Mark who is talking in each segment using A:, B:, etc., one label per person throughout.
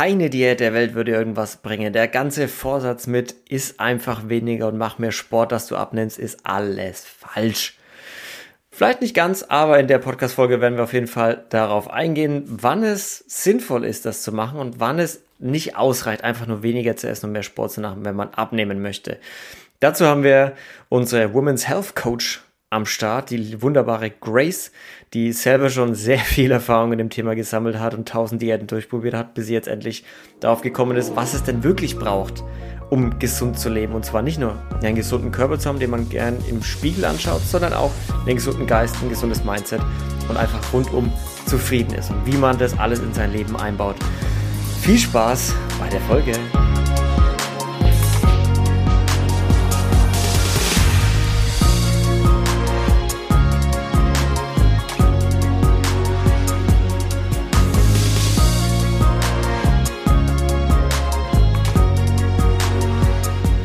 A: keine Diät der Welt würde irgendwas bringen. Der ganze Vorsatz mit, ist einfach weniger und mach mehr Sport, dass du abnimmst, ist alles falsch. Vielleicht nicht ganz, aber in der Podcast-Folge werden wir auf jeden Fall darauf eingehen, wann es sinnvoll ist, das zu machen und wann es nicht ausreicht, einfach nur weniger zu essen und mehr Sport zu machen, wenn man abnehmen möchte. Dazu haben wir unsere Women's Health Coach am Start, die wunderbare Grace, die selber schon sehr viel Erfahrung in dem Thema gesammelt hat und tausend Diäten durchprobiert hat, bis sie jetzt endlich darauf gekommen ist, was es denn wirklich braucht, um gesund zu leben. Und zwar nicht nur einen gesunden Körper zu haben, den man gern im Spiegel anschaut, sondern auch einen gesunden Geist, ein gesundes Mindset und einfach rundum zufrieden ist und wie man das alles in sein Leben einbaut. Viel Spaß bei der Folge!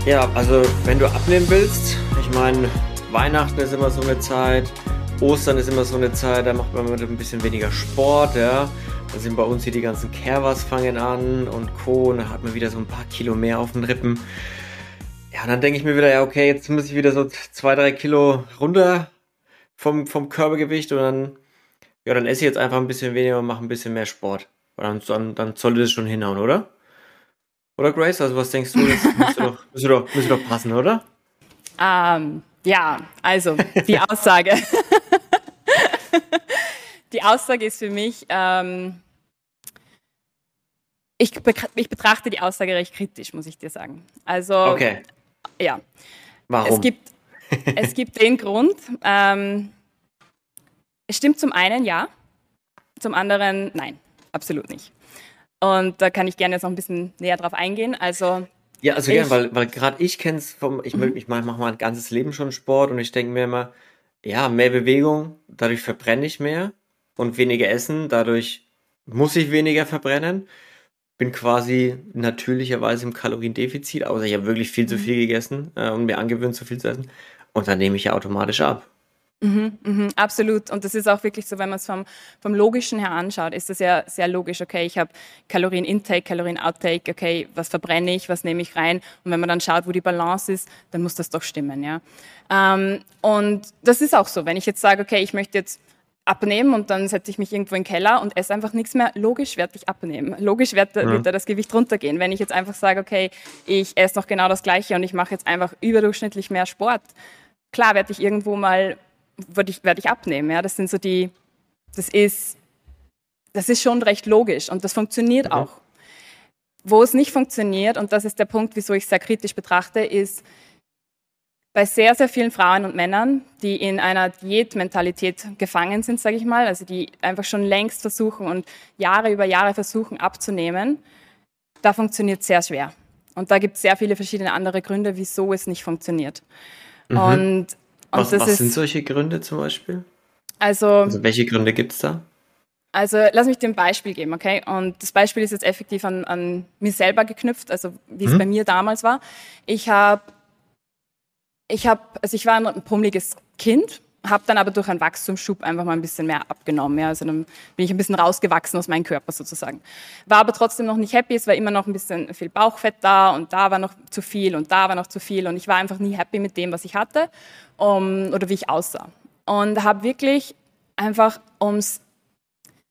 A: Ja, also wenn du abnehmen willst, ich meine, Weihnachten ist immer so eine Zeit, Ostern ist immer so eine Zeit, da macht man ein bisschen weniger Sport, ja. Da sind bei uns hier die ganzen Kervers fangen an und Co. Und da hat man wieder so ein paar Kilo mehr auf den Rippen. Ja, und dann denke ich mir wieder, ja, okay, jetzt muss ich wieder so zwei, drei Kilo runter vom, vom Körpergewicht und dann, ja, dann esse ich jetzt einfach ein bisschen weniger und mache ein bisschen mehr Sport. Dann, dann, dann sollte das schon hinhauen, oder? Oder Grace? Also was denkst du? Das müsste doch, müsste doch, müsste doch passen, oder?
B: Ähm, ja, also die Aussage. die Aussage ist für mich, ähm, ich, ich, betrachte die Aussage recht kritisch, muss ich dir sagen. Also,
A: okay.
B: ja.
A: Warum?
B: Es gibt, es gibt den Grund, ähm, es stimmt zum einen ja, zum anderen nein, absolut nicht. Und da kann ich gerne jetzt noch ein bisschen näher drauf eingehen. Also
A: ja, also gerne, weil, weil gerade ich kenne es vom, ich, mhm. ich mache mach mein ganzes Leben schon Sport und ich denke mir immer, ja, mehr Bewegung, dadurch verbrenne ich mehr und weniger Essen, dadurch muss ich weniger verbrennen. Bin quasi natürlicherweise im Kaloriendefizit, außer ich habe wirklich viel zu mhm. viel gegessen äh, und mir angewöhnt, zu viel zu essen. Und dann nehme ich ja automatisch ab.
B: Mhm, mhm, absolut. Und das ist auch wirklich so, wenn man es vom, vom Logischen her anschaut, ist das ja sehr logisch. Okay, ich habe Kalorien-Intake, Kalorien-Outtake, okay, was verbrenne ich, was nehme ich rein? Und wenn man dann schaut, wo die Balance ist, dann muss das doch stimmen, ja. Ähm, und das ist auch so. Wenn ich jetzt sage, okay, ich möchte jetzt abnehmen und dann setze ich mich irgendwo in den Keller und esse einfach nichts mehr. Logisch werde ich abnehmen. Logisch wird, ja. wird da das Gewicht runtergehen. Wenn ich jetzt einfach sage, okay, ich esse noch genau das Gleiche und ich mache jetzt einfach überdurchschnittlich mehr Sport, klar werde ich irgendwo mal würde ich, werde ich abnehmen. Ja? Das sind so die, das ist, das ist schon recht logisch und das funktioniert mhm. auch. Wo es nicht funktioniert, und das ist der Punkt, wieso ich es sehr kritisch betrachte, ist bei sehr, sehr vielen Frauen und Männern, die in einer Diätmentalität gefangen sind, sage ich mal, also die einfach schon längst versuchen und Jahre über Jahre versuchen abzunehmen, da funktioniert es sehr schwer. Und da gibt es sehr viele verschiedene andere Gründe, wieso es nicht funktioniert. Mhm. Und
A: was, was sind solche Gründe zum Beispiel?
B: Also,
A: also welche Gründe gibt es da?
B: Also lass mich dir ein Beispiel geben, okay? Und das Beispiel ist jetzt effektiv an, an mir selber geknüpft, also wie es mhm. bei mir damals war. Ich habe, ich habe, also ich war ein pummeliges Kind habe dann aber durch einen Wachstumsschub einfach mal ein bisschen mehr abgenommen. Ja. Also dann bin ich ein bisschen rausgewachsen aus meinem Körper sozusagen. War aber trotzdem noch nicht happy. Es war immer noch ein bisschen viel Bauchfett da und da war noch zu viel und da war noch zu viel und ich war einfach nie happy mit dem, was ich hatte um, oder wie ich aussah. Und habe wirklich einfach ums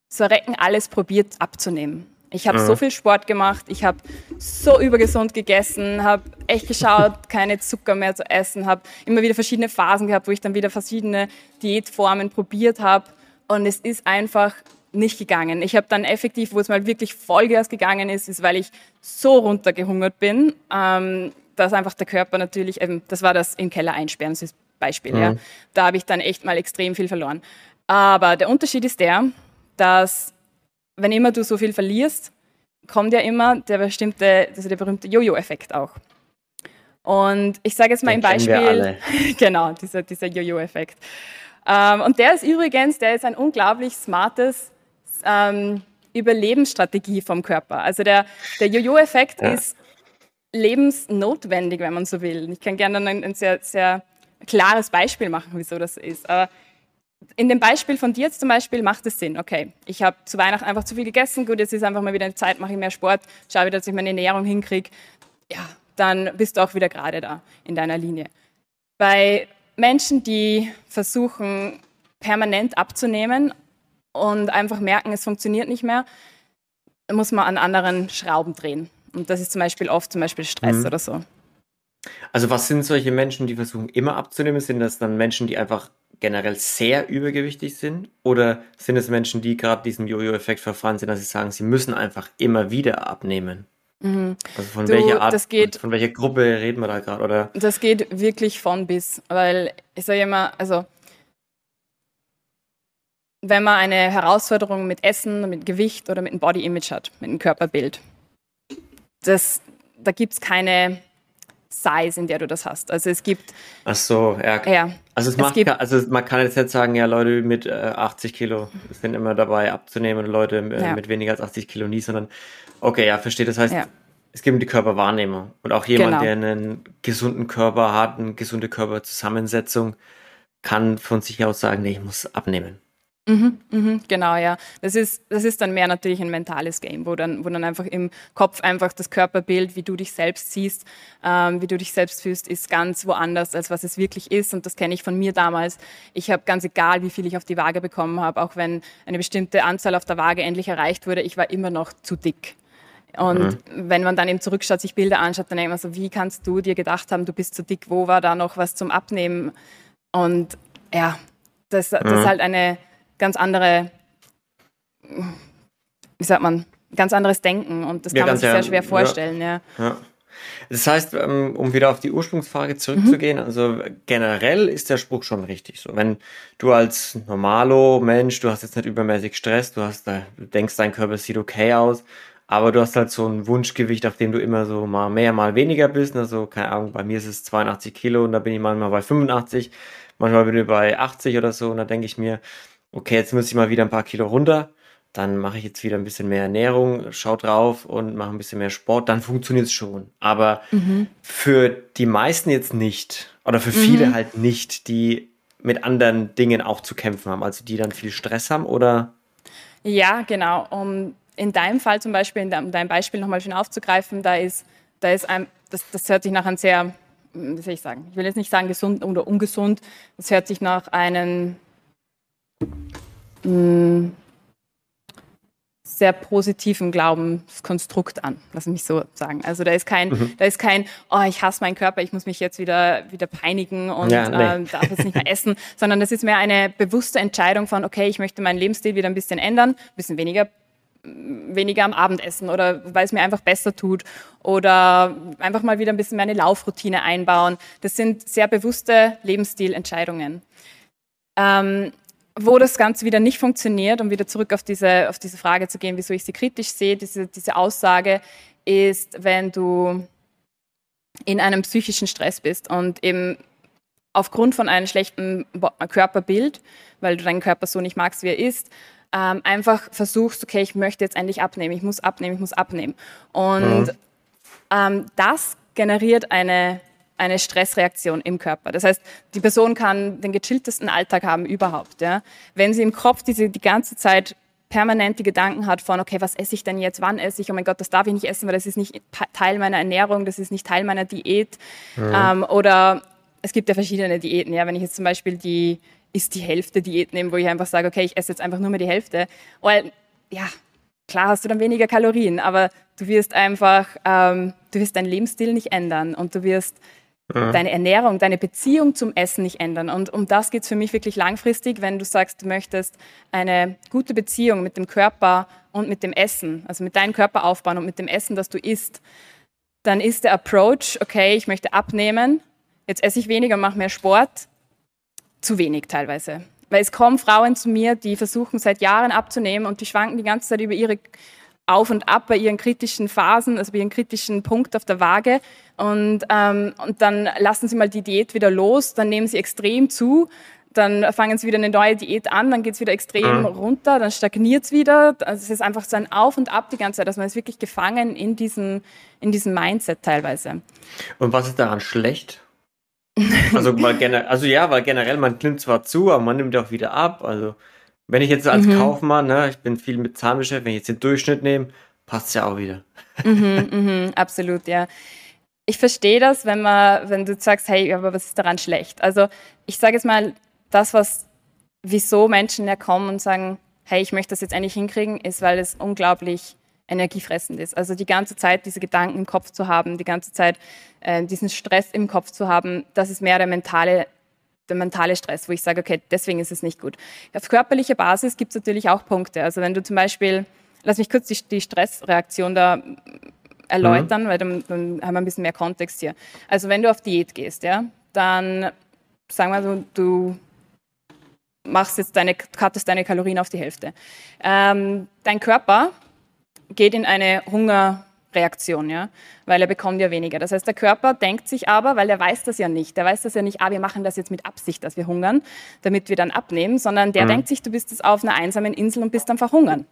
B: Verrecken alles probiert abzunehmen. Ich habe mhm. so viel Sport gemacht, ich habe so übergesund gegessen, habe echt geschaut, keine Zucker mehr zu essen, habe immer wieder verschiedene Phasen gehabt, wo ich dann wieder verschiedene Diätformen probiert habe und es ist einfach nicht gegangen. Ich habe dann effektiv, wo es mal wirklich Vollgas gegangen ist, ist, weil ich so runtergehungert bin, ähm, dass einfach der Körper natürlich, eben, das war das im Keller einsperren, Beispiel, mhm. ja. Da habe ich dann echt mal extrem viel verloren. Aber der Unterschied ist der, dass wenn immer du so viel verlierst, kommt ja immer der bestimmte, also der berühmte Jojo-Effekt auch. Und ich sage jetzt mal
A: Den
B: im Beispiel, genau, dieser, dieser Jojo-Effekt. Ähm, und der ist übrigens, der ist ein unglaublich smartes ähm, Überlebensstrategie vom Körper. Also der, der Jojo-Effekt ja. ist lebensnotwendig, wenn man so will. Ich kann gerne ein, ein sehr, sehr klares Beispiel machen, wieso das ist. Aber in dem Beispiel von dir jetzt zum Beispiel macht es Sinn. Okay, ich habe zu Weihnachten einfach zu viel gegessen. Gut, jetzt ist einfach mal wieder eine Zeit, mache ich mehr Sport, schaue wieder, dass ich meine Ernährung hinkriege. Ja, dann bist du auch wieder gerade da in deiner Linie. Bei Menschen, die versuchen, permanent abzunehmen und einfach merken, es funktioniert nicht mehr, muss man an anderen Schrauben drehen. Und das ist zum Beispiel oft zum Beispiel Stress mhm. oder so.
A: Also was sind solche Menschen, die versuchen immer abzunehmen? Sind das dann Menschen, die einfach generell sehr übergewichtig sind? Oder sind es Menschen, die gerade diesem Jojo-Effekt verfahren sind, dass sie sagen, sie müssen einfach immer wieder abnehmen? Mhm. Also von du, welcher Art, geht, von welcher Gruppe reden wir da gerade?
B: Das geht wirklich von bis, weil ich sage immer, also wenn man eine Herausforderung mit Essen, mit Gewicht oder mit einem Body Image hat, mit einem Körperbild, das, da gibt es keine Size, in der du das hast. Also es gibt.
A: Ach so, ja. ja also, es, es macht, also man kann jetzt nicht sagen, ja, Leute mit äh, 80 Kilo sind immer dabei abzunehmen und Leute äh, ja. mit weniger als 80 Kilo nie, sondern okay, ja, verstehe. Das heißt, ja. es gibt die Körperwahrnehmer und auch jemand, genau. der einen gesunden Körper hat, eine gesunde Körperzusammensetzung, kann von sich aus sagen, nee, ich muss abnehmen.
B: Mhm, mhm, genau, ja. Das ist, das ist dann mehr natürlich ein mentales Game, wo dann, wo dann einfach im Kopf einfach das Körperbild, wie du dich selbst siehst, ähm, wie du dich selbst fühlst, ist ganz woanders, als was es wirklich ist. Und das kenne ich von mir damals. Ich habe ganz egal, wie viel ich auf die Waage bekommen habe, auch wenn eine bestimmte Anzahl auf der Waage endlich erreicht wurde, ich war immer noch zu dick. Und mhm. wenn man dann eben zurückschaut, sich Bilder anschaut, dann denkt man so, wie kannst du dir gedacht haben, du bist zu dick, wo war da noch was zum Abnehmen? Und ja, das, das mhm. ist halt eine ganz andere, wie sagt man, ganz anderes Denken und das ja, kann man sich sehr schwer vorstellen. Ja. ja.
A: Das heißt, ähm, um wieder auf die Ursprungsfrage zurückzugehen, mhm. also generell ist der Spruch schon richtig so. Wenn du als normalo Mensch, du hast jetzt nicht übermäßig Stress, du hast, du denkst, dein Körper sieht okay aus, aber du hast halt so ein Wunschgewicht, auf dem du immer so mal mehr, mal weniger bist. Also, keine Ahnung, bei mir ist es 82 Kilo und da bin ich manchmal bei 85, manchmal bin ich bei 80 oder so und da denke ich mir, okay, jetzt muss ich mal wieder ein paar Kilo runter, dann mache ich jetzt wieder ein bisschen mehr Ernährung, schau drauf und mache ein bisschen mehr Sport, dann funktioniert es schon. Aber mhm. für die meisten jetzt nicht oder für viele mhm. halt nicht, die mit anderen Dingen auch zu kämpfen haben, also die dann viel Stress haben oder?
B: Ja, genau. Um in deinem Fall zum Beispiel, in deinem, dein Beispiel nochmal schön aufzugreifen, da ist, da ist ein, das, das hört sich nach einem sehr, wie soll ich sagen, ich will jetzt nicht sagen gesund oder ungesund, das hört sich nach einem mh, sehr positiven Glaubenskonstrukt an, lass mich so sagen. Also da ist kein, mhm. da ist kein, oh, ich hasse meinen Körper, ich muss mich jetzt wieder, wieder peinigen und ja, nee. äh, darf jetzt nicht mehr essen, sondern das ist mehr eine bewusste Entscheidung von, okay, ich möchte meinen Lebensstil wieder ein bisschen ändern, ein bisschen weniger weniger am Abendessen oder weil es mir einfach besser tut oder einfach mal wieder ein bisschen meine Laufroutine einbauen. Das sind sehr bewusste Lebensstilentscheidungen. Ähm, wo das Ganze wieder nicht funktioniert, um wieder zurück auf diese, auf diese Frage zu gehen, wieso ich sie kritisch sehe, diese, diese Aussage ist, wenn du in einem psychischen Stress bist und eben aufgrund von einem schlechten Körperbild, weil du deinen Körper so nicht magst, wie er ist, ähm, einfach versuchst, okay, ich möchte jetzt endlich abnehmen, ich muss abnehmen, ich muss abnehmen. Und mhm. ähm, das generiert eine eine Stressreaktion im Körper. Das heißt, die Person kann den gechilltesten Alltag haben überhaupt. Ja? Wenn sie im Kopf diese, die ganze Zeit permanent die Gedanken hat von, okay, was esse ich denn jetzt, wann esse ich, oh mein Gott, das darf ich nicht essen, weil das ist nicht Teil meiner Ernährung, das ist nicht Teil meiner Diät. Mhm. Ähm, oder es gibt ja verschiedene Diäten. Ja? Wenn ich jetzt zum Beispiel die ist die Hälfte Diät nehme, wo ich einfach sage, okay, ich esse jetzt einfach nur mehr die Hälfte. Weil, ja, klar hast du dann weniger Kalorien, aber du wirst einfach, ähm, du wirst deinen Lebensstil nicht ändern und du wirst deine Ernährung, deine Beziehung zum Essen nicht ändern. Und um das geht es für mich wirklich langfristig, wenn du sagst, du möchtest eine gute Beziehung mit dem Körper und mit dem Essen, also mit deinem Körper aufbauen und mit dem Essen, das du isst, dann ist der Approach, okay, ich möchte abnehmen, jetzt esse ich weniger, mache mehr Sport, zu wenig teilweise. Weil es kommen Frauen zu mir, die versuchen seit Jahren abzunehmen und die schwanken die ganze Zeit über ihre auf und ab bei ihren kritischen Phasen, also bei ihren kritischen Punkt auf der Waage. Und, ähm, und dann lassen sie mal die Diät wieder los, dann nehmen sie extrem zu, dann fangen sie wieder eine neue Diät an, dann geht es wieder extrem mhm. runter, dann stagniert es wieder. Also es ist einfach so ein Auf und Ab die ganze Zeit, dass man ist wirklich gefangen in diesem, in diesem Mindset teilweise.
A: Und was ist daran schlecht? Also, weil generell, also ja, weil generell man nimmt zwar zu, aber man nimmt auch wieder ab. Also wenn ich jetzt als mhm. Kaufmann, ne, ich bin viel mit Zahlen beschäftigt, wenn ich jetzt den Durchschnitt nehme, passt es ja auch wieder.
B: Mhm, mhm, absolut, ja. Ich verstehe das, wenn man, wenn du sagst, hey, aber was ist daran schlecht? Also ich sage jetzt mal, das, was, wieso Menschen ja kommen und sagen, hey, ich möchte das jetzt endlich hinkriegen, ist, weil es unglaublich energiefressend ist. Also die ganze Zeit diese Gedanken im Kopf zu haben, die ganze Zeit äh, diesen Stress im Kopf zu haben, das ist mehr der mentale, der mentale Stress, wo ich sage, okay, deswegen ist es nicht gut. Auf körperlicher Basis gibt es natürlich auch Punkte. Also wenn du zum Beispiel, lass mich kurz die, die Stressreaktion da erläutern, mhm. weil dann, dann, haben wir ein bisschen mehr Kontext hier. Also wenn du auf Diät gehst, ja, dann sagen wir so, du machst jetzt deine, cuttest deine Kalorien auf die Hälfte. Ähm, dein Körper geht in eine Hungerreaktion, ja, weil er bekommt ja weniger. Das heißt, der Körper denkt sich aber, weil er weiß das ja nicht, der weiß das ja nicht, ah, wir machen das jetzt mit Absicht, dass wir hungern, damit wir dann abnehmen, sondern der mhm. denkt sich, du bist jetzt auf einer einsamen Insel und bist dann verhungern.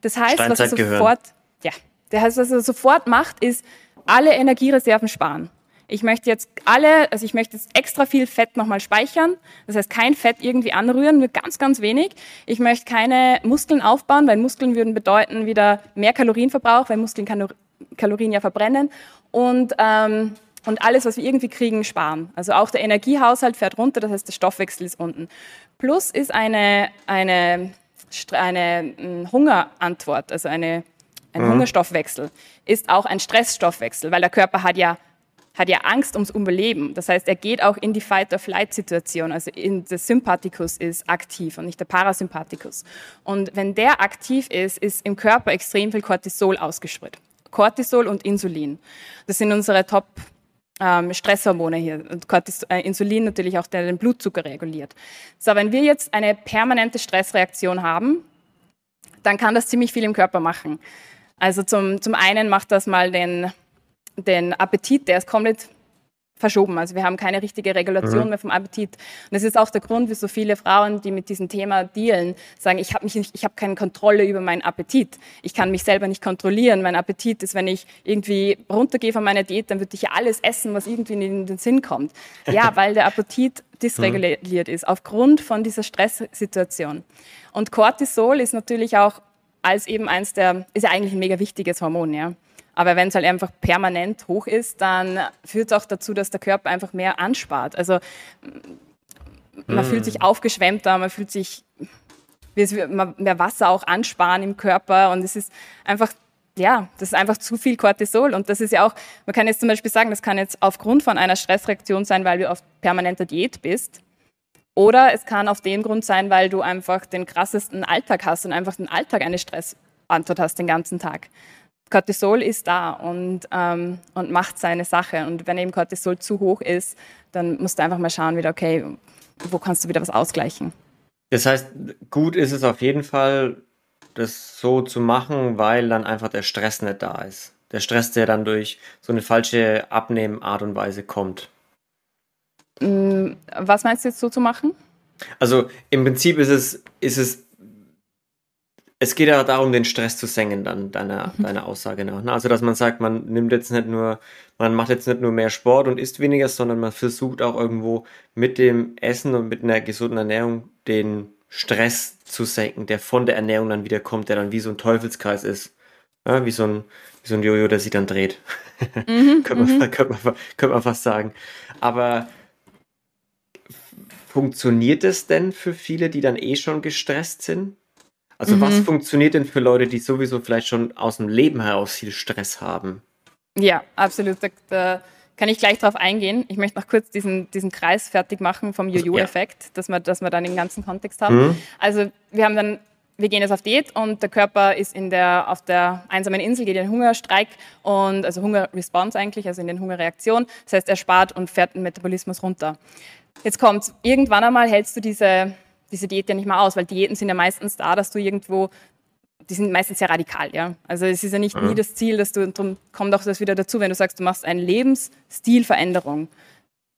B: Das heißt, was er sofort, ja, der heißt, was er sofort macht, ist alle Energiereserven sparen. Ich möchte jetzt alle, also ich möchte jetzt extra viel Fett nochmal speichern. Das heißt, kein Fett irgendwie anrühren, nur ganz, ganz wenig. Ich möchte keine Muskeln aufbauen, weil Muskeln würden bedeuten wieder mehr Kalorienverbrauch, weil Muskeln Kalorien ja verbrennen. Und, ähm, und alles, was wir irgendwie kriegen, sparen. Also auch der Energiehaushalt fährt runter, das heißt, der Stoffwechsel ist unten. Plus ist eine, eine, eine hm, Hungerantwort, also eine, ein mhm. Hungerstoffwechsel, ist auch ein Stressstoffwechsel, weil der Körper hat ja hat ja Angst ums Überleben. Das heißt, er geht auch in die Fight-or-Flight-Situation. Also in der Sympathikus ist aktiv und nicht der Parasympathikus. Und wenn der aktiv ist, ist im Körper extrem viel Cortisol ausgesprüht. Cortisol und Insulin. Das sind unsere Top ähm, Stresshormone hier. Und äh, Insulin natürlich auch, der den Blutzucker reguliert. So, wenn wir jetzt eine permanente Stressreaktion haben, dann kann das ziemlich viel im Körper machen. Also zum, zum einen macht das mal den den Appetit, der ist komplett verschoben. Also wir haben keine richtige Regulation mhm. mehr vom Appetit. Und das ist auch der Grund, wieso viele Frauen, die mit diesem Thema dealen, sagen, ich habe habe keine Kontrolle über meinen Appetit. Ich kann mich selber nicht kontrollieren. Mein Appetit ist, wenn ich irgendwie runtergehe von meiner Diät, dann würde ich ja alles essen, was irgendwie in den Sinn kommt. Ja, weil der Appetit dysreguliert mhm. ist, aufgrund von dieser Stresssituation. Und Cortisol ist natürlich auch als eben eins der, ist ja eigentlich ein mega wichtiges Hormon, ja. Aber wenn es halt einfach permanent hoch ist, dann führt es auch dazu, dass der Körper einfach mehr anspart. Also man hm. fühlt sich aufgeschwemmter, man fühlt sich mehr Wasser auch ansparen im Körper und es ist einfach ja, das ist einfach zu viel Cortisol. Und das ist ja auch, man kann jetzt zum Beispiel sagen, das kann jetzt aufgrund von einer Stressreaktion sein, weil du auf permanenter Diät bist. Oder es kann auf dem Grund sein, weil du einfach den krassesten Alltag hast und einfach den Alltag eine Stressantwort hast den ganzen Tag. Cortisol ist da und, ähm, und macht seine Sache. Und wenn eben Cortisol zu hoch ist, dann musst du einfach mal schauen, wieder, okay, wo kannst du wieder was ausgleichen.
A: Das heißt, gut ist es auf jeden Fall, das so zu machen, weil dann einfach der Stress nicht da ist. Der Stress, der dann durch so eine falsche Abnehmart und Weise kommt.
B: Mm, was meinst du jetzt so zu machen?
A: Also im Prinzip ist es, ist es es geht ja darum, den Stress zu senken, dann deiner, mhm. deiner Aussage nach. Ne? Also, dass man sagt, man nimmt jetzt nicht nur, man macht jetzt nicht nur mehr Sport und isst weniger, sondern man versucht auch irgendwo mit dem Essen und mit einer gesunden Ernährung den Stress zu senken, der von der Ernährung dann wieder kommt, der dann wie so ein Teufelskreis ist. Ja, wie so ein, wie so ein Jojo, der sich dann dreht. Mhm, könnte, man, mhm. könnte, man, könnte man fast sagen. Aber funktioniert es denn für viele, die dann eh schon gestresst sind? Also mhm. was funktioniert denn für Leute, die sowieso vielleicht schon aus dem Leben heraus viel Stress haben?
B: Ja, absolut. Da, da kann ich gleich drauf eingehen. Ich möchte noch kurz diesen, diesen Kreis fertig machen vom Jojo-Effekt, ja. dass, wir, dass wir dann den ganzen Kontext haben. Mhm. Also wir haben dann wir gehen jetzt auf Diät und der Körper ist in der, auf der einsamen Insel, geht in den Hungerstreik und also Hungerresponse eigentlich, also in den Hungerreaktion. Das heißt, er spart und fährt den Metabolismus runter. Jetzt kommt, irgendwann einmal hältst du diese, diese Diät ja nicht mehr aus, weil Diäten sind ja meistens da, dass du irgendwo, die sind meistens sehr radikal, ja. Also es ist ja nicht mhm. nie das Ziel, dass du, darum kommt auch das wieder dazu, wenn du sagst, du machst eine Lebensstilveränderung.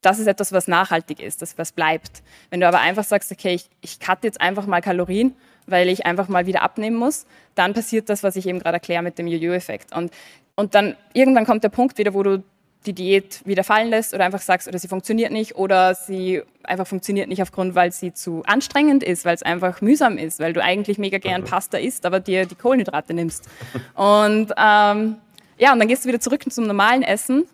B: Das ist etwas, was nachhaltig ist, das was bleibt. Wenn du aber einfach sagst, okay, ich, ich cut jetzt einfach mal Kalorien, weil ich einfach mal wieder abnehmen muss, dann passiert das, was ich eben gerade erkläre mit dem Jojo-Effekt. Und, und dann irgendwann kommt der Punkt wieder, wo du die Diät wieder fallen lässt oder einfach sagst, oder sie funktioniert nicht oder sie einfach funktioniert nicht aufgrund, weil sie zu anstrengend ist, weil es einfach mühsam ist, weil du eigentlich mega gern mhm. Pasta isst, aber dir die Kohlenhydrate nimmst. Und ähm, ja, und dann gehst du wieder zurück zum normalen Essen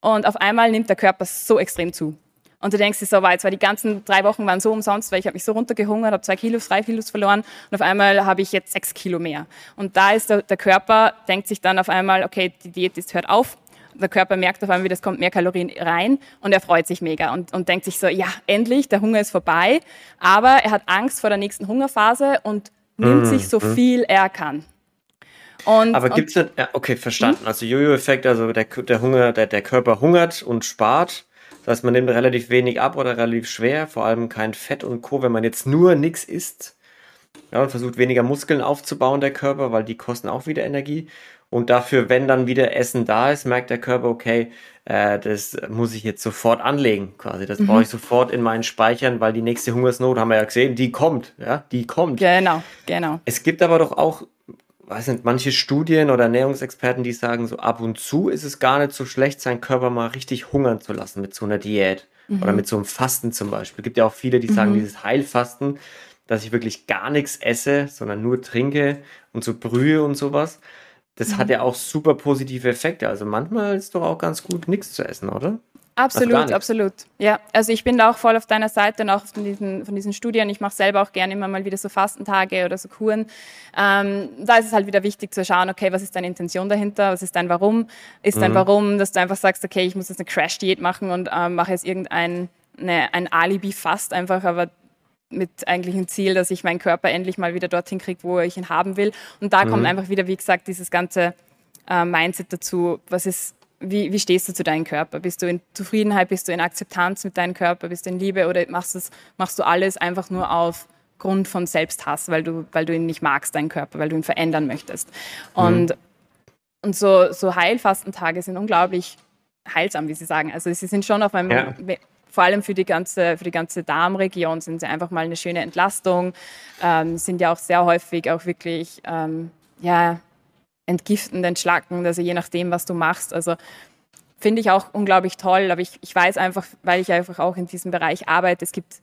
B: und auf einmal nimmt der Körper so extrem zu. Und du denkst dir so, weil die ganzen drei Wochen waren so umsonst, weil ich habe mich so runtergehungert, habe zwei Kilos, drei Kilos verloren und auf einmal habe ich jetzt sechs Kilo mehr. Und da ist der, der Körper, denkt sich dann auf einmal, okay, die Diät ist, hört auf, der Körper merkt auf einmal, wie das kommt mehr Kalorien rein und er freut sich mega und, und denkt sich so, ja, endlich, der Hunger ist vorbei. Aber er hat Angst vor der nächsten Hungerphase und nimmt mm, sich so mm. viel er kann.
A: Und, Aber gibt es denn, ja, okay, verstanden. Hm? Also Jojo-Effekt, also der, der Hunger, der, der Körper hungert und spart. Das heißt, man nimmt relativ wenig ab oder relativ schwer, vor allem kein Fett und Co., wenn man jetzt nur nichts isst. Ja, und versucht weniger Muskeln aufzubauen, der Körper, weil die kosten auch wieder Energie. Und dafür, wenn dann wieder Essen da ist, merkt der Körper, okay, äh, das muss ich jetzt sofort anlegen, quasi. Das mhm. brauche ich sofort in meinen Speichern, weil die nächste Hungersnot, haben wir ja gesehen, die kommt, ja, die kommt.
B: Genau, genau.
A: Es gibt aber doch auch, weiß nicht, manche Studien oder Ernährungsexperten, die sagen, so ab und zu ist es gar nicht so schlecht, seinen Körper mal richtig hungern zu lassen mit so einer Diät. Mhm. Oder mit so einem Fasten zum Beispiel. Es gibt ja auch viele, die sagen, mhm. dieses Heilfasten, dass ich wirklich gar nichts esse, sondern nur trinke und so brühe und sowas das mhm. hat ja auch super positive Effekte. Also manchmal ist doch auch ganz gut, nichts zu essen, oder?
B: Absolut, absolut. Ja, also ich bin da auch voll auf deiner Seite und auch von diesen, von diesen Studien. Ich mache selber auch gerne immer mal wieder so Fastentage oder so Kuren. Ähm, da ist es halt wieder wichtig zu schauen, okay, was ist deine Intention dahinter? Was ist dein Warum? Ist dein mhm. Warum, dass du einfach sagst, okay, ich muss jetzt eine Crash-Diät machen und ähm, mache jetzt irgendein eine, ein Alibi-Fast einfach, aber mit eigentlichem Ziel, dass ich meinen Körper endlich mal wieder dorthin kriege, wo ich ihn haben will. Und da mhm. kommt einfach wieder, wie gesagt, dieses ganze äh, Mindset dazu. Was ist, wie, wie stehst du zu deinem Körper? Bist du in Zufriedenheit, bist du in Akzeptanz mit deinem Körper, bist du in Liebe oder machst, das, machst du alles einfach nur auf Grund von Selbsthass, weil du, weil du ihn nicht magst, deinen Körper, weil du ihn verändern möchtest. Und, mhm. und so, so Heilfastentage sind unglaublich heilsam, wie Sie sagen. Also sie sind schon auf einem ja vor allem für die ganze, für die ganze Darmregion sind sie einfach mal eine schöne Entlastung, ähm, sind ja auch sehr häufig auch wirklich ähm, ja, entgiftend, entschlackend, also je nachdem, was du machst. Also finde ich auch unglaublich toll, aber ich, ich weiß einfach, weil ich einfach auch in diesem Bereich arbeite, es gibt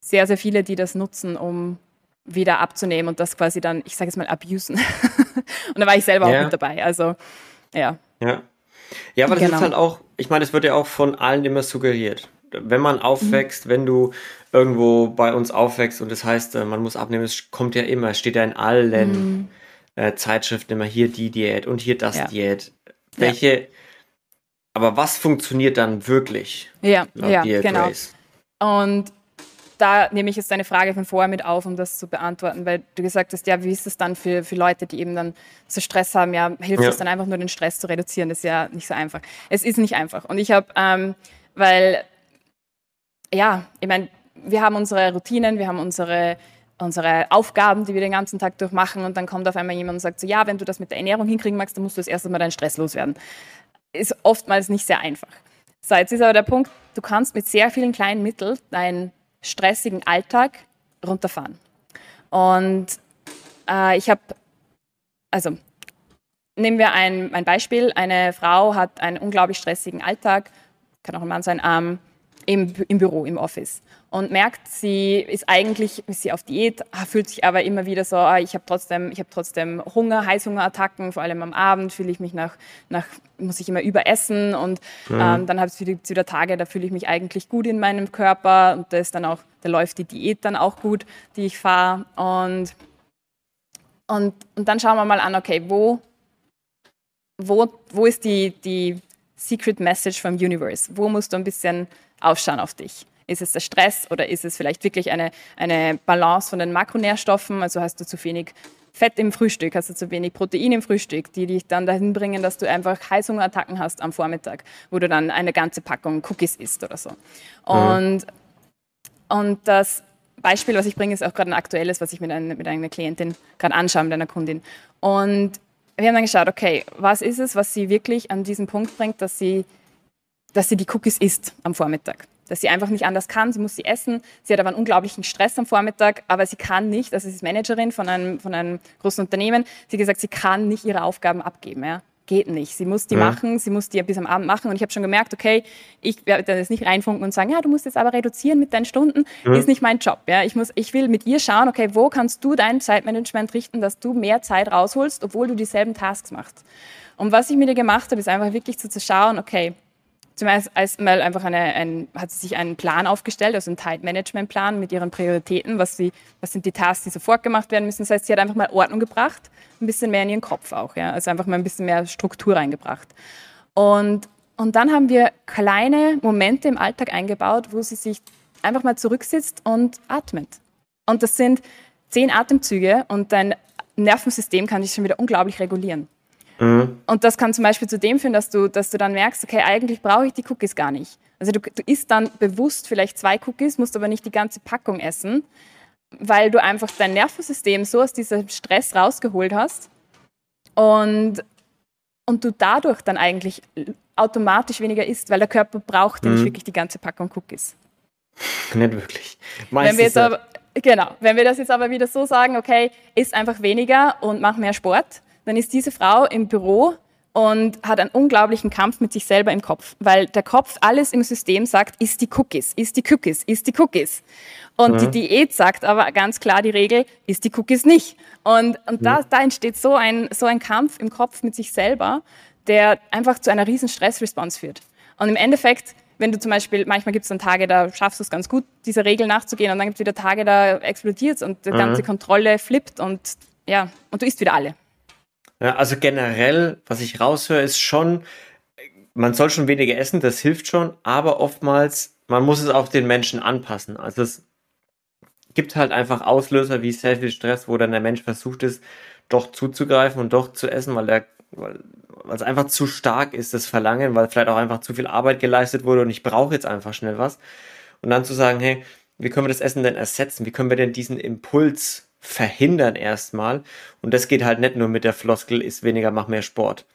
B: sehr, sehr viele, die das nutzen, um wieder abzunehmen und das quasi dann, ich sage jetzt mal, abusen. und da war ich selber ja. auch mit dabei. Also, ja.
A: Ja. Ja, aber das genau. ist halt auch, ich meine, es wird ja auch von allen immer suggeriert wenn man aufwächst, mhm. wenn du irgendwo bei uns aufwächst und das heißt, äh, man muss abnehmen, es kommt ja immer, es steht ja in allen mhm. äh, Zeitschriften immer hier die Diät und hier das ja. Diät. Welche, ja. aber was funktioniert dann wirklich?
B: Ja, ja, genau. Und da nehme ich jetzt deine Frage von vorher mit auf, um das zu beantworten, weil du gesagt hast, ja, wie ist es dann für, für Leute, die eben dann so Stress haben? Ja, hilft es dann einfach nur, den Stress zu reduzieren? Das ist ja nicht so einfach. Es ist nicht einfach. Und ich habe, ähm, weil ja, ich meine, wir haben unsere Routinen, wir haben unsere, unsere Aufgaben, die wir den ganzen Tag durchmachen und dann kommt auf einmal jemand und sagt so, ja, wenn du das mit der Ernährung hinkriegen magst, dann musst du das erste Mal deinen Stress loswerden. Ist oftmals nicht sehr einfach. So, jetzt ist aber der Punkt, du kannst mit sehr vielen kleinen Mitteln deinen stressigen Alltag runterfahren. Und äh, ich habe, also nehmen wir ein, ein Beispiel, eine Frau hat einen unglaublich stressigen Alltag, kann auch ein Mann sein, ähm, im, im Büro, im Office und merkt, sie ist eigentlich ist sie auf Diät, ah, fühlt sich aber immer wieder so, ah, ich habe trotzdem, ich trotzdem Hunger, Heißhungerattacken, vor allem am Abend fühle ich mich nach, nach muss ich immer überessen und mhm. ähm, dann habe ich wieder Tage, da fühle ich mich eigentlich gut in meinem Körper und da ist dann auch, da läuft die Diät dann auch gut, die ich fahre und und, und dann schauen wir mal an, okay, wo, wo, wo ist die, die Secret Message vom Universe? Wo musst du ein bisschen aufschauen auf dich. Ist es der Stress oder ist es vielleicht wirklich eine, eine Balance von den Makronährstoffen? Also hast du zu wenig Fett im Frühstück, hast du zu wenig Protein im Frühstück, die dich dann dahin bringen, dass du einfach Heißhungerattacken hast am Vormittag, wo du dann eine ganze Packung Cookies isst oder so. Und, mhm. und das Beispiel, was ich bringe, ist auch gerade ein aktuelles, was ich mit, einer, mit einer Klientin gerade anschaue, mit einer Kundin. Und wir haben dann geschaut, okay, was ist es, was sie wirklich an diesen Punkt bringt, dass sie dass sie die Cookies isst am Vormittag. Dass sie einfach nicht anders kann, sie muss sie essen. Sie hat aber einen unglaublichen Stress am Vormittag, aber sie kann nicht, also sie ist Managerin von einem, von einem großen Unternehmen, sie hat gesagt, sie kann nicht ihre Aufgaben abgeben. Ja. geht nicht. Sie muss die ja. machen, sie muss die bis am Abend machen. Und ich habe schon gemerkt, okay, ich werde dann jetzt nicht reinfunken und sagen, ja, du musst jetzt aber reduzieren mit deinen Stunden. Ja. Ist nicht mein Job. Ja? Ich, muss, ich will mit ihr schauen, okay, wo kannst du dein Zeitmanagement richten, dass du mehr Zeit rausholst, obwohl du dieselben Tasks machst. Und was ich mit ihr gemacht habe, ist einfach wirklich so zu schauen, okay, zum ersten Mal einfach eine, ein, hat sie sich einen Plan aufgestellt, also einen Time-Management-Plan mit ihren Prioritäten, was, sie, was sind die Tasks, die sofort gemacht werden müssen. Das heißt, sie hat einfach mal Ordnung gebracht, ein bisschen mehr in ihren Kopf auch, ja? also einfach mal ein bisschen mehr Struktur reingebracht. Und, und dann haben wir kleine Momente im Alltag eingebaut, wo sie sich einfach mal zurücksitzt und atmet. Und das sind zehn Atemzüge und dein Nervensystem kann sich schon wieder unglaublich regulieren. Mhm. Und das kann zum Beispiel zu dem führen, dass du, dass du dann merkst, okay, eigentlich brauche ich die Cookies gar nicht. Also du, du isst dann bewusst vielleicht zwei Cookies, musst aber nicht die ganze Packung essen, weil du einfach dein Nervensystem so aus diesem Stress rausgeholt hast und, und du dadurch dann eigentlich automatisch weniger isst, weil der Körper braucht mhm. nicht wirklich die ganze Packung Cookies.
A: Nicht wirklich.
B: Meistens wenn wir jetzt aber, genau, wenn wir das jetzt aber wieder so sagen, okay, isst einfach weniger und mach mehr Sport, dann ist diese Frau im Büro und hat einen unglaublichen Kampf mit sich selber im Kopf, weil der Kopf alles im System sagt, ist die Cookies, ist die Cookies, ist die Cookies. Und ja. die Diät sagt aber ganz klar die Regel, ist die Cookies nicht. Und, und ja. da, da entsteht so ein, so ein Kampf im Kopf mit sich selber, der einfach zu einer riesen Stressresponse führt. Und im Endeffekt, wenn du zum Beispiel, manchmal gibt es dann Tage, da schaffst du es ganz gut, dieser Regel nachzugehen, und dann gibt es wieder Tage, da explodiert es und die ganze Kontrolle flippt und ja, und du isst wieder alle.
A: Ja, also generell, was ich raushöre, ist schon, man soll schon weniger essen, das hilft schon, aber oftmals, man muss es auch den Menschen anpassen. Also es gibt halt einfach Auslöser wie sehr viel Stress, wo dann der Mensch versucht ist, doch zuzugreifen und doch zu essen, weil weil, weil es einfach zu stark ist, das Verlangen, weil vielleicht auch einfach zu viel Arbeit geleistet wurde und ich brauche jetzt einfach schnell was. Und dann zu sagen, hey, wie können wir das Essen denn ersetzen? Wie können wir denn diesen Impuls verhindern erstmal. Und das geht halt nicht nur mit der Floskel, ist weniger, mach mehr Sport.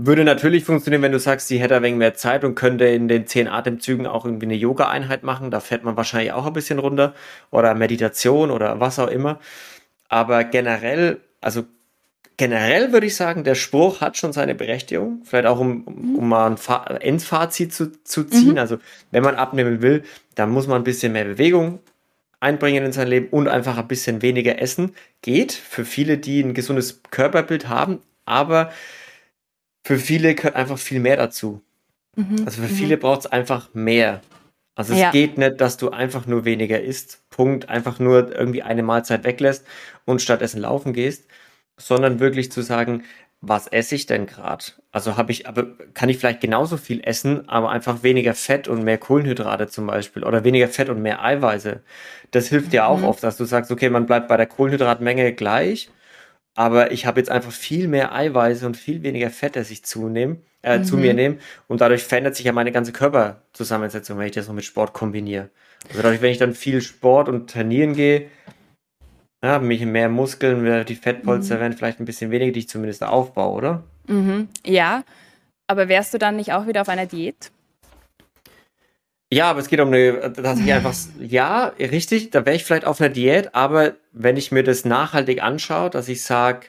A: Würde natürlich funktionieren, wenn du sagst, sie hätte ein wenig mehr Zeit und könnte in den zehn Atemzügen auch irgendwie eine Yoga-Einheit machen. Da fährt man wahrscheinlich auch ein bisschen runter. Oder Meditation oder was auch immer. Aber generell, also generell würde ich sagen, der Spruch hat schon seine Berechtigung. Vielleicht auch, um, um mal ein Fa Endfazit zu, zu ziehen. Mhm. Also, wenn man abnehmen will, dann muss man ein bisschen mehr Bewegung einbringen in sein Leben und einfach ein bisschen weniger essen. Geht für viele, die ein gesundes Körperbild haben, aber für viele gehört einfach viel mehr dazu. Mhm. Also für mhm. viele braucht es einfach mehr. Also es ja. geht nicht, dass du einfach nur weniger isst, Punkt, einfach nur irgendwie eine Mahlzeit weglässt und stattdessen laufen gehst, sondern wirklich zu sagen, was esse ich denn gerade? Also habe ich, aber kann ich vielleicht genauso viel essen, aber einfach weniger Fett und mehr Kohlenhydrate zum Beispiel oder weniger Fett und mehr Eiweiße. Das hilft ja auch mhm. oft, dass du sagst, okay, man bleibt bei der Kohlenhydratmenge gleich, aber ich habe jetzt einfach viel mehr Eiweiße und viel weniger Fett, das ich zunehme, äh, mhm. zu mir nehme und dadurch verändert sich ja meine ganze Körperzusammensetzung, wenn ich das noch mit Sport kombiniere. Also dadurch, wenn ich dann viel Sport und trainieren gehe, ja, mich mehr Muskeln, die Fettpolster mhm. werden vielleicht ein bisschen weniger, die ich zumindest aufbaue, oder?
B: Mhm. Ja, aber wärst du dann nicht auch wieder auf einer Diät?
A: Ja, aber es geht um eine, dass ich einfach, ja, richtig, da wäre ich vielleicht auf einer Diät, aber wenn ich mir das nachhaltig anschaue, dass ich sage,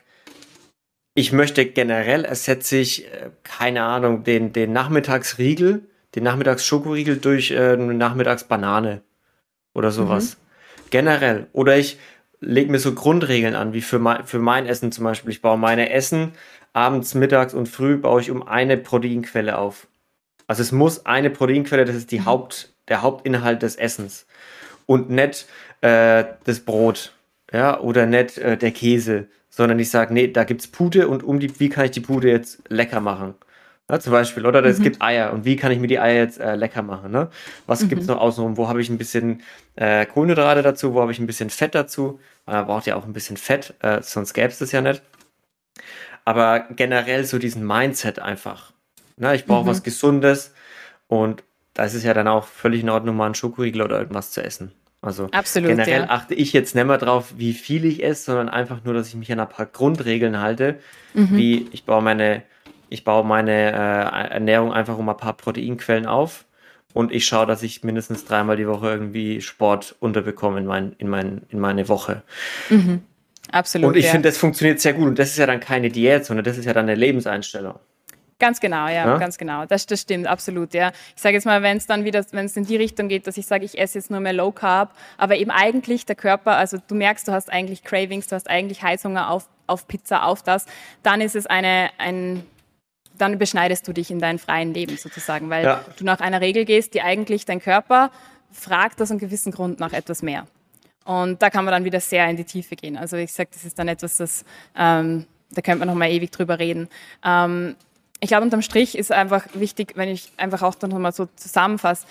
A: ich möchte generell ersetze ich, äh, keine Ahnung, den, den Nachmittagsriegel, den Nachmittagsschokoriegel durch äh, eine Nachmittagsbanane oder sowas. Mhm. Generell. Oder ich lege mir so Grundregeln an, wie für mein, für mein Essen zum Beispiel. Ich baue meine Essen abends, mittags und früh baue ich um eine Proteinquelle auf. Also es muss eine Proteinquelle, das ist die mhm. Haupt, der Hauptinhalt des Essens. Und nicht äh, das Brot, ja, oder nicht äh, der Käse, sondern ich sage, nee, da gibt's Pute und um die, wie kann ich die Pute jetzt lecker machen? Ja, zum Beispiel, oder es mhm. gibt Eier und wie kann ich mir die Eier jetzt äh, lecker machen? Ne? Was mhm. gibt's noch außenrum? Wo habe ich ein bisschen äh, Kohlenhydrate dazu? Wo habe ich ein bisschen Fett dazu? Man braucht ja auch ein bisschen Fett, äh, sonst gäbe es das ja nicht. Aber generell so diesen Mindset einfach. Ne? Ich brauche mhm. was Gesundes und da ist es ja dann auch völlig in Ordnung, mal einen Schokoriegel oder irgendwas zu essen. Also Absolut, generell ja. achte ich jetzt nicht mehr drauf, wie viel ich esse, sondern einfach nur, dass ich mich an ein paar Grundregeln halte, mhm. wie ich baue meine ich baue meine äh, Ernährung einfach um ein paar Proteinquellen auf und ich schaue, dass ich mindestens dreimal die Woche irgendwie Sport unterbekomme in, mein, in, mein, in meine Woche.
B: Mhm. Absolut.
A: Und ich ja. finde, das funktioniert sehr gut. Und das ist ja dann keine Diät, sondern das ist ja dann eine Lebenseinstellung.
B: Ganz genau, ja, ja, ganz genau. Das, das stimmt, absolut, ja. Ich sage jetzt mal, wenn es dann wieder, wenn es in die Richtung geht, dass ich sage, ich esse jetzt nur mehr Low Carb, aber eben eigentlich der Körper, also du merkst, du hast eigentlich Cravings, du hast eigentlich Heißhunger auf, auf Pizza, auf das, dann ist es eine, ein, dann beschneidest du dich in deinem freien Leben sozusagen, weil ja. du nach einer Regel gehst, die eigentlich dein Körper fragt aus einem gewissen Grund nach etwas mehr. Und da kann man dann wieder sehr in die Tiefe gehen. Also ich sage, das ist dann etwas, das, ähm, da könnte man noch mal ewig drüber reden. Ähm, ich glaube, unterm Strich ist einfach wichtig, wenn ich einfach auch dann nochmal so zusammenfasse,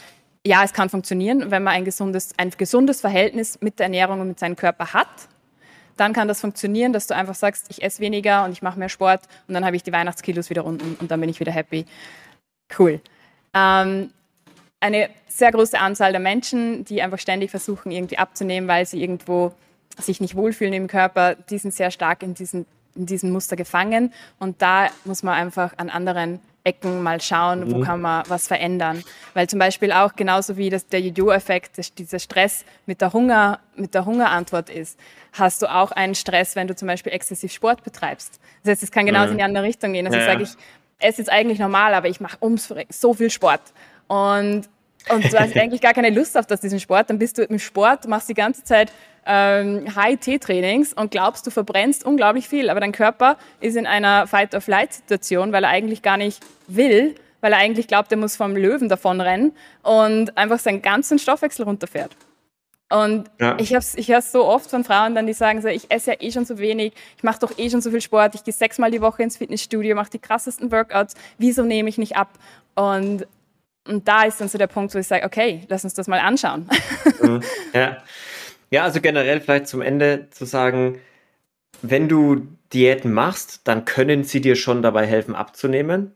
B: ja, es kann funktionieren, wenn man ein gesundes, ein gesundes Verhältnis mit der Ernährung und mit seinem Körper hat. Dann kann das funktionieren, dass du einfach sagst, ich esse weniger und ich mache mehr Sport und dann habe ich die Weihnachtskilos wieder unten und dann bin ich wieder happy. Cool. Ähm, eine sehr große Anzahl der Menschen, die einfach ständig versuchen, irgendwie abzunehmen, weil sie irgendwo sich nicht wohlfühlen im Körper, die sind sehr stark in diesen in diesem Muster gefangen. Und da muss man einfach an anderen Ecken mal schauen, mhm. wo kann man was verändern. Weil zum Beispiel auch genauso wie das, der Jojo-Effekt, dieser Stress mit der, Hunger, mit der Hungerantwort ist, hast du auch einen Stress, wenn du zum Beispiel exzessiv Sport betreibst. Das heißt, es kann genauso mhm. in die andere Richtung gehen. Also ja, sage ich, es ist eigentlich normal, aber ich mache ums so viel Sport. Und und du hast eigentlich gar keine Lust auf das, diesen Sport, dann bist du im Sport, machst die ganze Zeit ähm, High-T-Trainings und glaubst, du verbrennst unglaublich viel, aber dein Körper ist in einer Fight-of-Flight-Situation, weil er eigentlich gar nicht will, weil er eigentlich glaubt, er muss vom Löwen davonrennen und einfach seinen ganzen Stoffwechsel runterfährt. Und ja. ich, ich höre es so oft von Frauen dann, die sagen so, ich esse ja eh schon so wenig, ich mache doch eh schon so viel Sport, ich gehe sechsmal die Woche ins Fitnessstudio, mache die krassesten Workouts, wieso nehme ich nicht ab? Und und da ist dann so der Punkt, wo ich sage, okay, lass uns das mal anschauen.
A: Mhm. Ja. ja, also generell vielleicht zum Ende zu sagen, wenn du Diäten machst, dann können sie dir schon dabei helfen abzunehmen.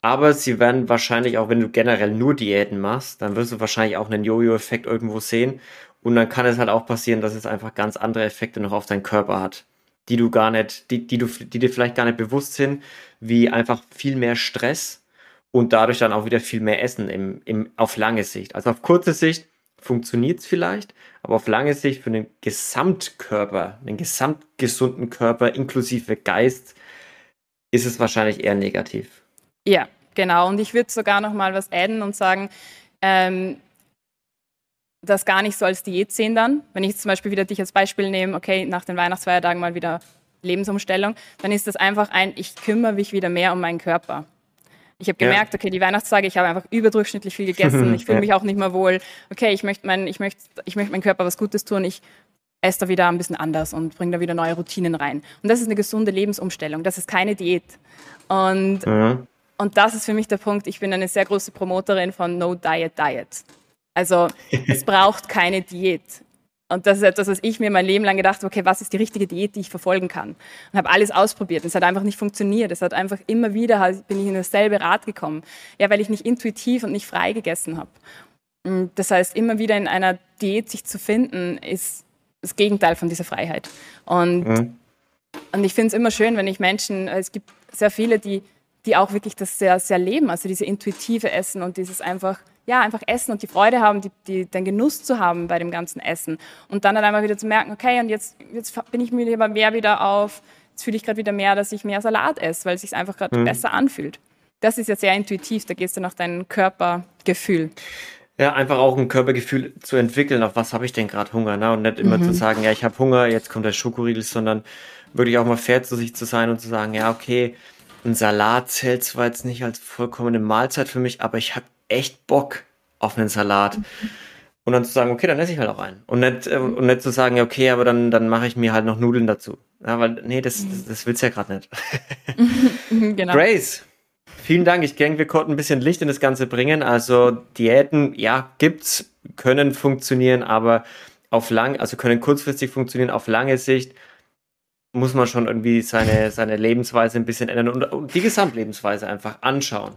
A: Aber sie werden wahrscheinlich auch, wenn du generell nur Diäten machst, dann wirst du wahrscheinlich auch einen Jojo-Effekt irgendwo sehen. Und dann kann es halt auch passieren, dass es einfach ganz andere Effekte noch auf deinen Körper hat, die du gar nicht, die, die, du, die dir vielleicht gar nicht bewusst sind, wie einfach viel mehr Stress und dadurch dann auch wieder viel mehr essen im, im, auf lange Sicht. Also auf kurze Sicht funktioniert es vielleicht, aber auf lange Sicht für den Gesamtkörper, den gesamtgesunden Körper inklusive Geist, ist es wahrscheinlich eher negativ.
B: Ja, genau. Und ich würde sogar noch mal was adden und sagen, ähm, das gar nicht so als Diät sehen dann. Wenn ich zum Beispiel wieder dich als Beispiel nehme, okay, nach den Weihnachtsfeiertagen mal wieder Lebensumstellung, dann ist das einfach ein, ich kümmere mich wieder mehr um meinen Körper. Ich habe gemerkt, ja. okay, die Weihnachtstage, ich habe einfach überdurchschnittlich viel gegessen. Ich fühle ja. mich auch nicht mehr wohl. Okay, ich möchte mein, ich möchte, ich möchte meinem Körper was Gutes tun. Ich esse da wieder ein bisschen anders und bringe da wieder neue Routinen rein. Und das ist eine gesunde Lebensumstellung. Das ist keine Diät. Und, ja. und das ist für mich der Punkt. Ich bin eine sehr große Promoterin von No Diet Diet. Also es braucht keine Diät. Und das ist etwas, was ich mir mein Leben lang gedacht habe, okay, was ist die richtige Diät, die ich verfolgen kann? Und habe alles ausprobiert. Es hat einfach nicht funktioniert. Es hat einfach immer wieder, halt, bin ich in dasselbe Rad gekommen. Ja, weil ich nicht intuitiv und nicht frei gegessen habe. Das heißt, immer wieder in einer Diät sich zu finden, ist das Gegenteil von dieser Freiheit. Und, mhm. und ich finde es immer schön, wenn ich Menschen, es gibt sehr viele, die, die auch wirklich das sehr, sehr leben, also diese intuitive Essen und dieses einfach ja, einfach essen und die Freude haben, die, die, den Genuss zu haben bei dem ganzen Essen. Und dann halt einmal wieder zu merken, okay, und jetzt, jetzt bin ich mir mehr wieder auf, jetzt fühle ich gerade wieder mehr, dass ich mehr Salat esse, weil es sich einfach gerade mhm. besser anfühlt. Das ist ja sehr intuitiv, da gehst du nach deinem Körpergefühl.
A: Ja, einfach auch ein Körpergefühl zu entwickeln, auf was habe ich denn gerade Hunger, ne? Und nicht immer mhm. zu sagen, ja, ich habe Hunger, jetzt kommt der Schokoriegel, sondern wirklich auch mal fair zu sich zu sein und zu sagen, ja, okay, ein Salat zählt zwar jetzt nicht als vollkommene Mahlzeit für mich, aber ich habe echt Bock auf einen Salat. Und dann zu sagen, okay, dann esse ich halt auch einen. Und nicht, äh, und nicht zu sagen, okay, aber dann, dann mache ich mir halt noch Nudeln dazu. Ja, weil, nee, das, das, das willst du ja gerade nicht. genau. Grace, vielen Dank. Ich denke, wir konnten ein bisschen Licht in das Ganze bringen. Also Diäten, ja, gibt's, können funktionieren, aber auf lang, also können kurzfristig funktionieren, auf lange Sicht muss man schon irgendwie seine, seine Lebensweise ein bisschen ändern und, und die Gesamtlebensweise einfach anschauen.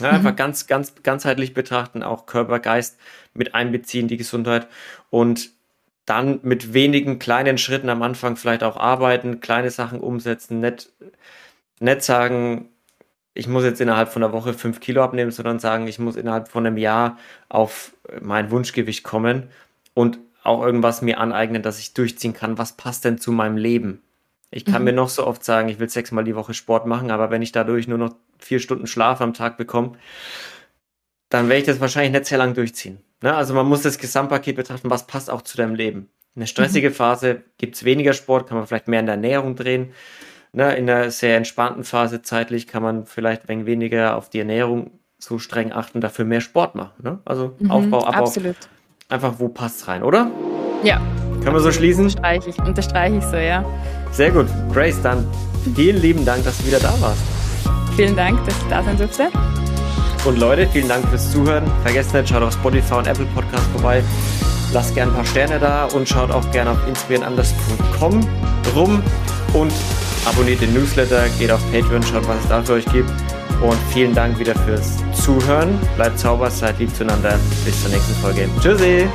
A: Ja, einfach mhm. ganz, ganz ganzheitlich betrachten, auch Körper, Geist mit einbeziehen, die Gesundheit und dann mit wenigen kleinen Schritten am Anfang vielleicht auch arbeiten, kleine Sachen umsetzen, nicht, nicht sagen, ich muss jetzt innerhalb von einer Woche fünf Kilo abnehmen, sondern sagen, ich muss innerhalb von einem Jahr auf mein Wunschgewicht kommen und auch irgendwas mir aneignen, dass ich durchziehen kann. Was passt denn zu meinem Leben? Ich kann mhm. mir noch so oft sagen, ich will sechsmal die Woche Sport machen, aber wenn ich dadurch nur noch vier Stunden Schlaf am Tag bekomme, dann werde ich das wahrscheinlich nicht sehr lang durchziehen. Ne? Also man muss das Gesamtpaket betrachten, was passt auch zu deinem Leben. In der stressigen mhm. Phase gibt es weniger Sport, kann man vielleicht mehr in der Ernährung drehen. Ne? In einer sehr entspannten Phase zeitlich kann man vielleicht ein weniger auf die Ernährung so streng achten, dafür mehr Sport machen. Ne? Also mhm, Aufbau, Abbau. Absolut. Einfach, wo passt rein, oder?
B: Ja.
A: Können wir so schließen?
B: Unterstreiche ich, unterstreiche ich so, ja.
A: Sehr gut. Grace, dann vielen lieben Dank, dass du wieder da warst.
B: Vielen Dank, dass ich da sein durfte.
A: Und Leute, vielen Dank fürs Zuhören. Vergesst nicht, schaut auf Spotify und Apple Podcast vorbei. Lasst gerne ein paar Sterne da und schaut auch gerne auf inspirierenanders.com rum und abonniert den Newsletter, geht auf Patreon, schaut, was es da für euch gibt. Und vielen Dank wieder fürs Zuhören. Bleibt sauber, seid lieb zueinander. Bis zur nächsten Folge. Tschüssi!